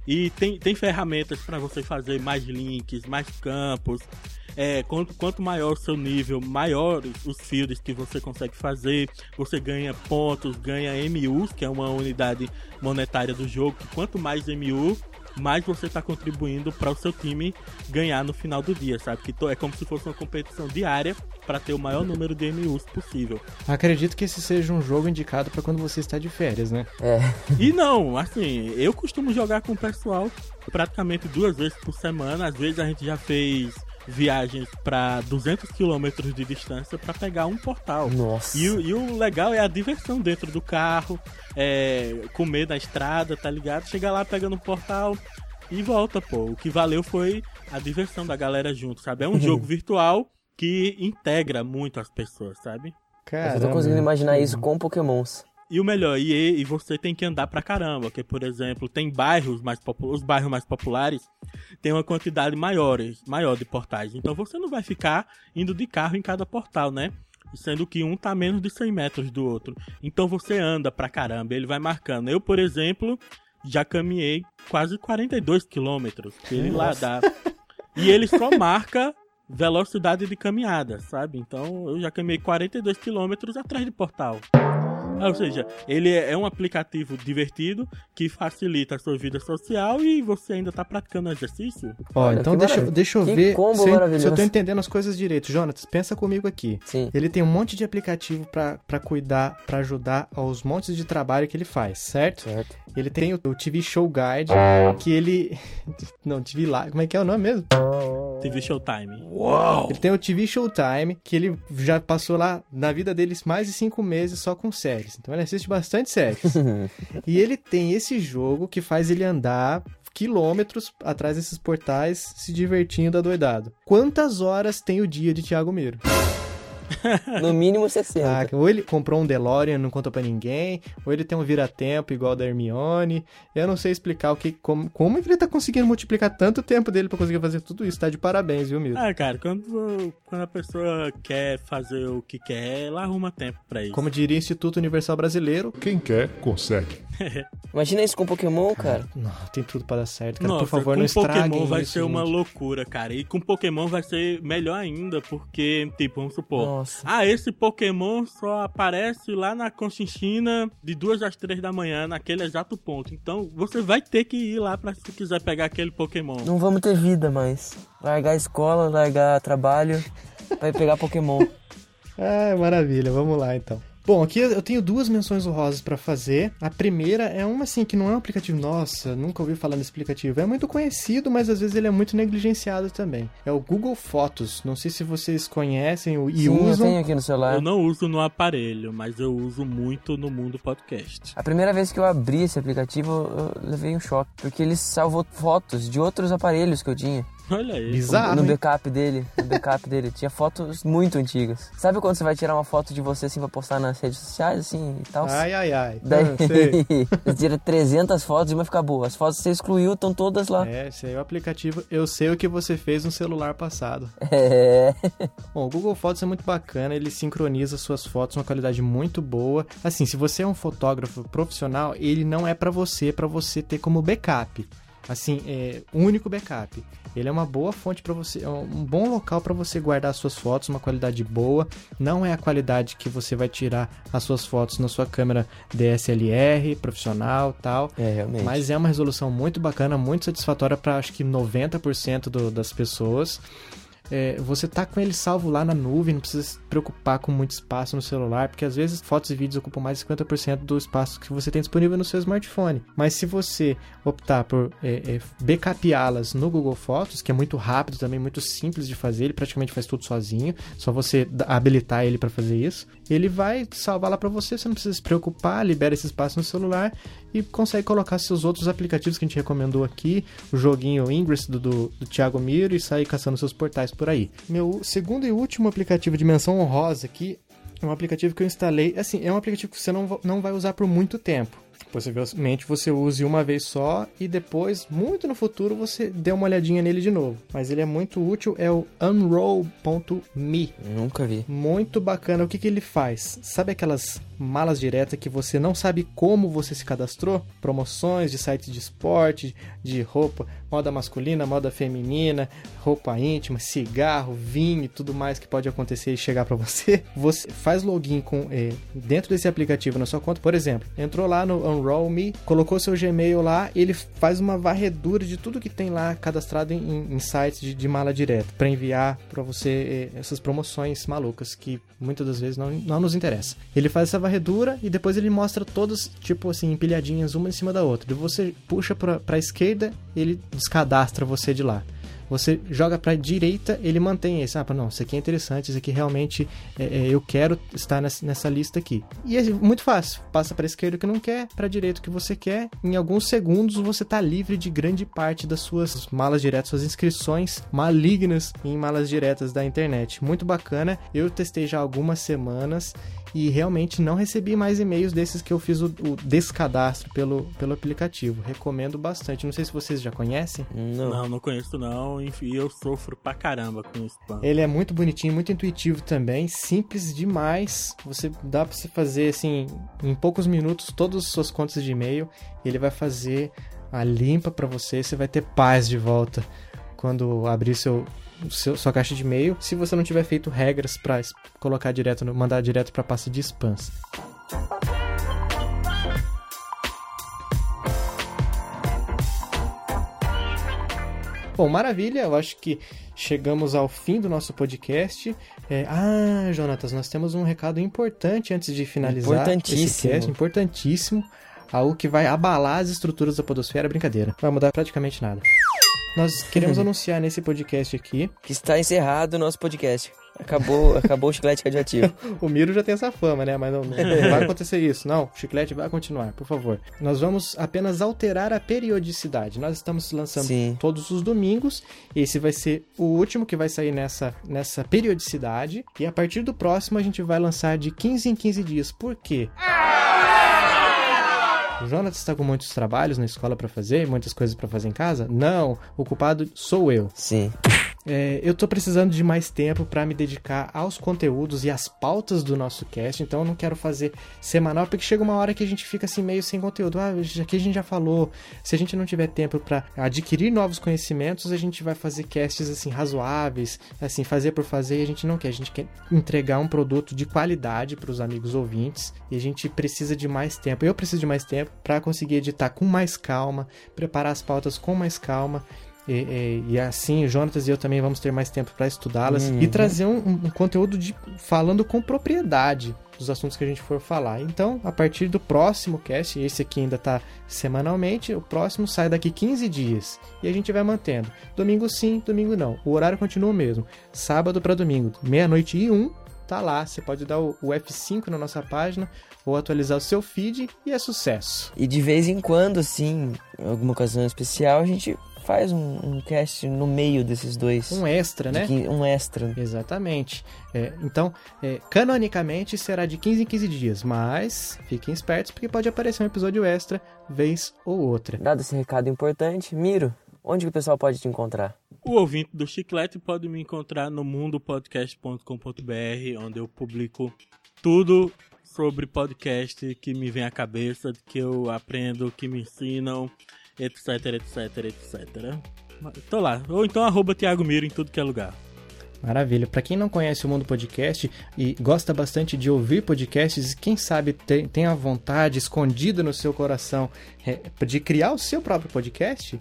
E tem, tem ferramentas para você fazer mais links, mais campos. É, quanto, quanto maior o seu nível, maiores os fields que você consegue fazer. Você ganha pontos, ganha MUs, que é uma unidade monetária do jogo. Que quanto mais MU, mais você está contribuindo para o seu time ganhar no final do dia, sabe? Que é como se fosse uma competição diária para ter o maior número de MUs possível. Acredito que esse seja um jogo indicado para quando você está de férias, né? É. E não, assim, eu costumo jogar com o pessoal praticamente duas vezes por semana. Às vezes a gente já fez viagens para 200 quilômetros de distância para pegar um portal. Nossa. E, e, o legal é a diversão dentro do carro, é, comer na estrada, tá ligado? Chegar lá pegando um portal e volta, pô. O que valeu foi a diversão da galera junto, sabe? É um <laughs> jogo virtual que integra muito as pessoas, sabe? Caramba. Eu tô conseguindo imaginar isso com pokémons. E o melhor, e, e você tem que andar pra caramba, porque, por exemplo, tem bairros mais os bairros mais populares tem uma quantidade maior, maior de portais. Então você não vai ficar indo de carro em cada portal, né? Sendo que um tá menos de 100 metros do outro. Então você anda pra caramba, ele vai marcando. Eu, por exemplo, já caminhei quase 42 quilômetros. Ele lá dá. E ele só marca velocidade de caminhada, sabe? Então eu já caminhei 42 quilômetros atrás de portal. Ou seja, ele é, um aplicativo divertido que facilita a sua vida social e você ainda tá praticando exercício. Ó, então deixa, deixa eu ver se, se, eu tô entendendo as coisas direito. Jonas, pensa comigo aqui. Sim. Ele tem um monte de aplicativo para cuidar, para ajudar aos montes de trabalho que ele faz, certo? Certo. Ele tem o, o TV Show Guide, que ele... <laughs> Não, TV lá, como é que é o nome mesmo? TV Showtime. Uau! Ele tem o TV Showtime, que ele já passou lá na vida deles mais de cinco meses só com séries. Então ele assiste bastante séries. <laughs> e ele tem esse jogo que faz ele andar quilômetros atrás desses portais se divertindo adoidado. Quantas horas tem o dia de Thiago Miro? <laughs> No mínimo 60. Ah, ou ele comprou um DeLorean, não conta para ninguém, ou ele tem um vira-tempo igual da Hermione. Eu não sei explicar o que, como, como ele tá conseguindo multiplicar tanto tempo dele para conseguir fazer tudo isso. Tá de parabéns, viu, Miro? Ah, cara, quando, quando a pessoa quer fazer o que quer, ela arruma tempo para isso. Como diria Instituto Universal Brasileiro, quem quer, consegue. <laughs> Imagina isso com Pokémon, cara. Não, tem tudo para dar certo, cara. Nossa, Por favor, não estraguem Pokémon vai isso, ser gente. uma loucura, cara. E com Pokémon vai ser melhor ainda, porque, tipo, vamos supor. Nossa. Ah, esse Pokémon só aparece lá na Conchinchina de duas às três da manhã, naquele exato ponto. Então, você vai ter que ir lá pra se quiser pegar aquele Pokémon. Não vamos ter vida mais. Largar a escola, largar trabalho, vai pegar Pokémon. Ah, <laughs> maravilha. Vamos lá, então. Bom, aqui eu tenho duas menções honrosas para fazer. A primeira é uma assim que não é um aplicativo, nossa, nunca ouvi falar nesse aplicativo. É muito conhecido, mas às vezes ele é muito negligenciado também. É o Google Fotos. Não sei se vocês conhecem e Sim, usam. eu tenho aqui no celular. Eu não uso no aparelho, mas eu uso muito no mundo podcast. A primeira vez que eu abri esse aplicativo, eu levei um choque, porque ele salvou fotos de outros aparelhos que eu tinha. Olha aí. Bizarro. no hein? backup dele, no backup dele, tinha fotos muito antigas. Sabe quando você vai tirar uma foto de você assim pra postar nas redes sociais assim e tal? Ai, ai, ai. Daí Ah, <laughs> você tira 300 fotos e uma fica boa. As fotos que você excluiu estão todas lá. É, esse aí é o aplicativo. Eu sei o que você fez no celular passado. É. Bom, o Google Fotos é muito bacana, ele sincroniza suas fotos uma qualidade muito boa. Assim, se você é um fotógrafo profissional, ele não é pra você, para você ter como backup. Assim, é único backup. Ele é uma boa fonte para você, é um bom local para você guardar suas fotos, uma qualidade boa. Não é a qualidade que você vai tirar as suas fotos na sua câmera DSLR, profissional, tal. É, realmente. Mas é uma resolução muito bacana, muito satisfatória para acho que 90% do, das pessoas. É, você tá com ele salvo lá na nuvem, não precisa se preocupar com muito espaço no celular, porque às vezes fotos e vídeos ocupam mais de 50% do espaço que você tem disponível no seu smartphone. Mas se você optar por é, é, backupeá-las no Google Fotos, que é muito rápido também, muito simples de fazer, ele praticamente faz tudo sozinho, só você habilitar ele para fazer isso, ele vai salvar lá para você, você não precisa se preocupar, libera esse espaço no celular e consegue colocar seus outros aplicativos que a gente recomendou aqui, o joguinho Ingress do, do, do Thiago Miro e sair caçando seus portais por aí. Meu segundo e último aplicativo de menção honrosa aqui é um aplicativo que eu instalei. Assim, é um aplicativo que você não, não vai usar por muito tempo. Possivelmente você use uma vez só e depois, muito no futuro, você dê uma olhadinha nele de novo. Mas ele é muito útil, é o unroll.me. Nunca vi. Muito bacana. O que, que ele faz? Sabe aquelas malas diretas que você não sabe como você se cadastrou? Promoções de sites de esporte, de roupa, moda masculina, moda feminina, roupa íntima, cigarro, vinho e tudo mais que pode acontecer e chegar para você. <laughs> Você faz login com eh, dentro desse aplicativo na sua conta. Por exemplo, entrou lá no Unroll Me, colocou seu Gmail lá, ele faz uma varredura de tudo que tem lá cadastrado em, em sites de, de mala direta para enviar para você eh, essas promoções malucas que muitas das vezes não, não nos interessa. Ele faz essa varredura e depois ele mostra todas, tipo assim, empilhadinhas uma em cima da outra. E você puxa para a esquerda, ele descadastra você de lá. Você joga para direita, ele mantém esse. Ah, não, isso aqui é interessante, isso aqui realmente é, é, eu quero estar nessa, nessa, lista aqui. E é muito fácil. Passa para esquerda o que não quer, para direita o que você quer. Em alguns segundos você está livre de grande parte das suas malas diretas, suas inscrições malignas em malas diretas da internet. Muito bacana. Eu testei já algumas semanas e realmente não recebi mais e-mails desses que eu fiz o, o descadastro pelo, pelo aplicativo. Recomendo bastante. Não sei se vocês já conhecem. Não, não, não conheço não. Enfim, eu sofro pra caramba com spam. Ele é muito bonitinho, muito intuitivo também, simples demais. Você dá para você fazer assim em poucos minutos todas as suas contas de e-mail. Ele vai fazer a limpa para você, você vai ter paz de volta quando abrir seu seu, sua caixa de e-mail se você não tiver feito regras para colocar direto, no, mandar direto para pasta de spams. Bom, maravilha, eu acho que chegamos ao fim do nosso podcast. É, ah, Jonatas, nós temos um recado importante antes de finalizar importantíssimo. esse cast, importantíssimo, algo que vai abalar as estruturas da podosfera, brincadeira, vai mudar praticamente nada. Nós queremos <laughs> anunciar nesse podcast aqui. Que está encerrado o nosso podcast. Acabou, <laughs> acabou o chiclete radioativo. <laughs> o Miro já tem essa fama, né? Mas não, não, vai acontecer isso. Não, o chiclete vai continuar, por favor. Nós vamos apenas alterar a periodicidade. Nós estamos lançando Sim. todos os domingos. Esse vai ser o último que vai sair nessa, nessa periodicidade. E a partir do próximo a gente vai lançar de 15 em 15 dias. Por quê? O Jonathan está com muitos trabalhos na escola para fazer, muitas coisas para fazer em casa? Não, o culpado sou eu. Sim. É, eu tô precisando de mais tempo para me dedicar aos conteúdos e às pautas do nosso cast, então eu não quero fazer semanal, porque chega uma hora que a gente fica assim meio sem conteúdo. Ah, aqui a gente já falou, se a gente não tiver tempo para adquirir novos conhecimentos, a gente vai fazer casts assim razoáveis, assim, fazer por fazer, e a gente não quer, a gente quer entregar um produto de qualidade para os amigos ouvintes, e a gente precisa de mais tempo. Eu preciso de mais tempo para conseguir editar com mais calma, preparar as pautas com mais calma e, e, e, assim, o Jonatas e eu também vamos ter mais tempo para estudá-las uhum. e trazer um, um, conteúdo de falando com propriedade dos assuntos que a gente for falar. Então, a partir do próximo cast, esse aqui ainda está semanalmente, o próximo sai daqui 15 dias e a gente vai mantendo. Domingo sim, domingo não. O horário continua o mesmo. Sábado para domingo, meia-noite e um, tá lá. Você pode dar o, o F5 na nossa página ou atualizar o seu feed e é sucesso. E de vez em quando, assim, alguma ocasião especial, a gente faz um, um, cast no meio desses dois. Um extra, né? um extra. Exatamente. É, então, é, canonicamente será de 15 em 15 dias, mas fiquem espertos porque pode aparecer um episódio extra vez ou outra. Dado esse recado importante, Miro, onde que o pessoal pode te encontrar? O ouvinte do Chiclete pode me encontrar no mundopodcast.com.br, onde eu publico tudo sobre podcast que me vem à cabeça, que eu aprendo, que me ensinam etc, etc, etc. Tô lá. Ou então arroba Thiago Miro em tudo que é lugar. Maravilha. Para quem não conhece o Mundo Podcast e gosta bastante de ouvir podcasts, quem sabe tem, tem a vontade escondida no seu coração é, de criar o seu próprio podcast,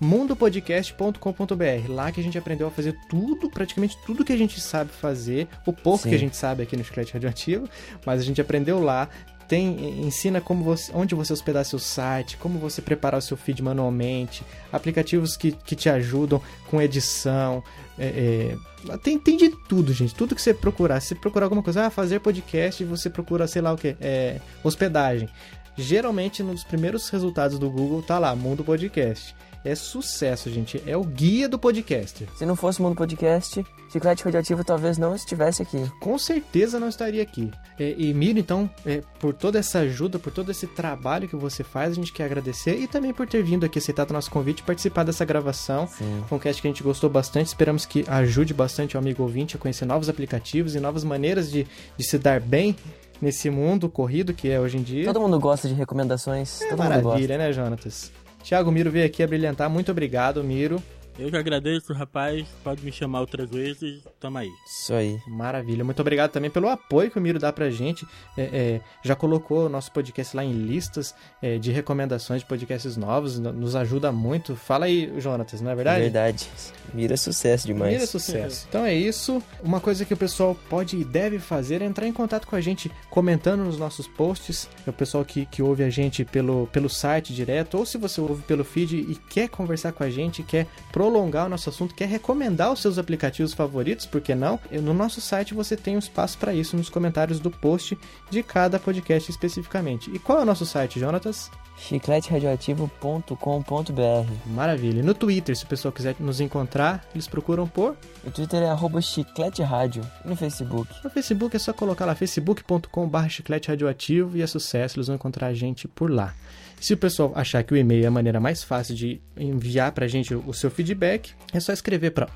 mundopodcast.com.br. Lá que a gente aprendeu a fazer tudo, praticamente tudo que a gente sabe fazer, o pouco Sim. que a gente sabe aqui no Chiclete Radioativo, mas a gente aprendeu lá tem ensina como você, onde você hospedar seu site, como você preparar o seu feed manualmente, aplicativos que, que te ajudam com edição. É, é, tem, tem de tudo, gente. Tudo que você procurar. Se você procurar alguma coisa, ah, fazer podcast, você procura, sei lá o que, é, hospedagem. Geralmente, nos primeiros resultados do Google, tá lá, Mundo Podcast. É sucesso, gente. É o guia do podcast. Se não fosse o Mundo Podcast, Chiclete Radioativo talvez não estivesse aqui. Com certeza não estaria aqui. É, e Miro, então, é, por toda essa ajuda, por todo esse trabalho que você faz, a gente quer agradecer e também por ter vindo aqui, aceitado o nosso convite e participar dessa gravação. Sim. Foi um cast que a gente gostou bastante. Esperamos que ajude bastante o amigo ouvinte a conhecer novos aplicativos e novas maneiras de, de se dar bem nesse mundo corrido que é hoje em dia. Todo mundo gosta de recomendações. É todo mundo gosta. maravilha, né, Jonatas? Tiago Miro veio aqui a brilhantar. Muito obrigado, Miro. Eu que agradeço, rapaz. Pode me chamar outras vezes. Tamo aí. Isso aí. Maravilha. Muito obrigado também pelo apoio que o Miro dá pra gente. É, é, já colocou o nosso podcast lá em listas é, de recomendações de podcasts novos. no- Nos ajuda muito. Fala aí, Jonatas, não é verdade? Verdade. Mira sucesso demais. Mira sucesso. Então é isso. Uma coisa que o pessoal pode e deve fazer é entrar em contato com a gente comentando nos nossos posts. É o pessoal que, que ouve a gente pelo, pelo site direto, ou se você ouve pelo feed e quer conversar com a gente, quer prolongar o nosso assunto, quer recomendar os seus aplicativos favoritos, por que não? No nosso site você tem um espaço para isso nos comentários do post de cada podcast especificamente. E qual é o nosso site, Jonatas? chicleteradioativo.com.br Maravilha. E no Twitter, se o pessoal quiser nos encontrar, eles procuram por O Twitter é arroba chiclete rádio. E no Facebook? No Facebook é só colocar lá facebook.com.br chiclete radioativo e é sucesso, eles vão encontrar a gente por lá. Se o pessoal achar que o e-mail é a maneira mais fácil de enviar pra gente o seu feedback, é só escrever para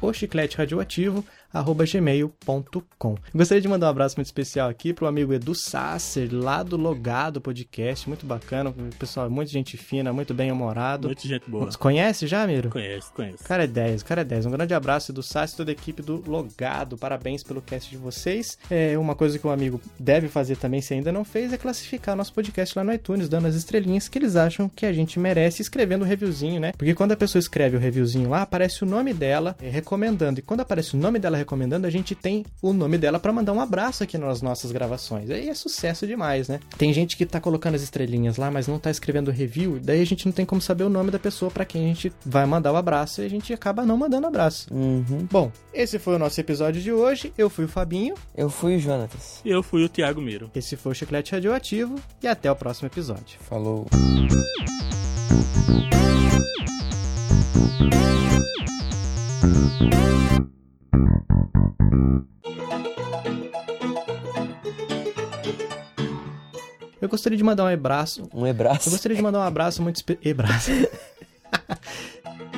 ochicleteradioativo@gmail.com. Gostaria de mandar um abraço muito especial aqui pro amigo Edu Sasser, lá do Logado Podcast, muito bacana, o pessoal muito gente fina, muito bem humorado. Muita gente boa. Conhece já, Miro? Conheço. O cara é 10, o cara é 10. Um grande abraço do Sassi e toda a equipe do Logado. Parabéns pelo cast de vocês. É uma coisa que um amigo deve fazer também, se ainda não fez, é classificar nosso podcast lá no iTunes, dando as estrelinhas que eles acham que a gente merece, escrevendo o reviewzinho, né? Porque quando a pessoa escreve o reviewzinho lá, aparece o nome dela é, recomendando. E quando aparece o nome dela recomendando, a gente tem o nome dela pra mandar um abraço aqui nas nossas gravações. Aí é sucesso demais, né? Tem gente que tá colocando as estrelinhas lá, mas não tá escrevendo review, daí a gente não tem como saber o nome da pessoa pra quem a gente vai mandar o abraço e a gente acaba não mandando abraço. Uhum. Bom, esse foi o nosso episódio de hoje. Eu fui o Fabinho, Eu fui o Jonatas. E eu fui o Thiago Miro. esse foi o Chiclete Radioativo e até o próximo episódio. Falou. Eu gostaria de mandar um abraço. Um abraço? Eu gostaria de mandar um abraço muito especial. <laughs>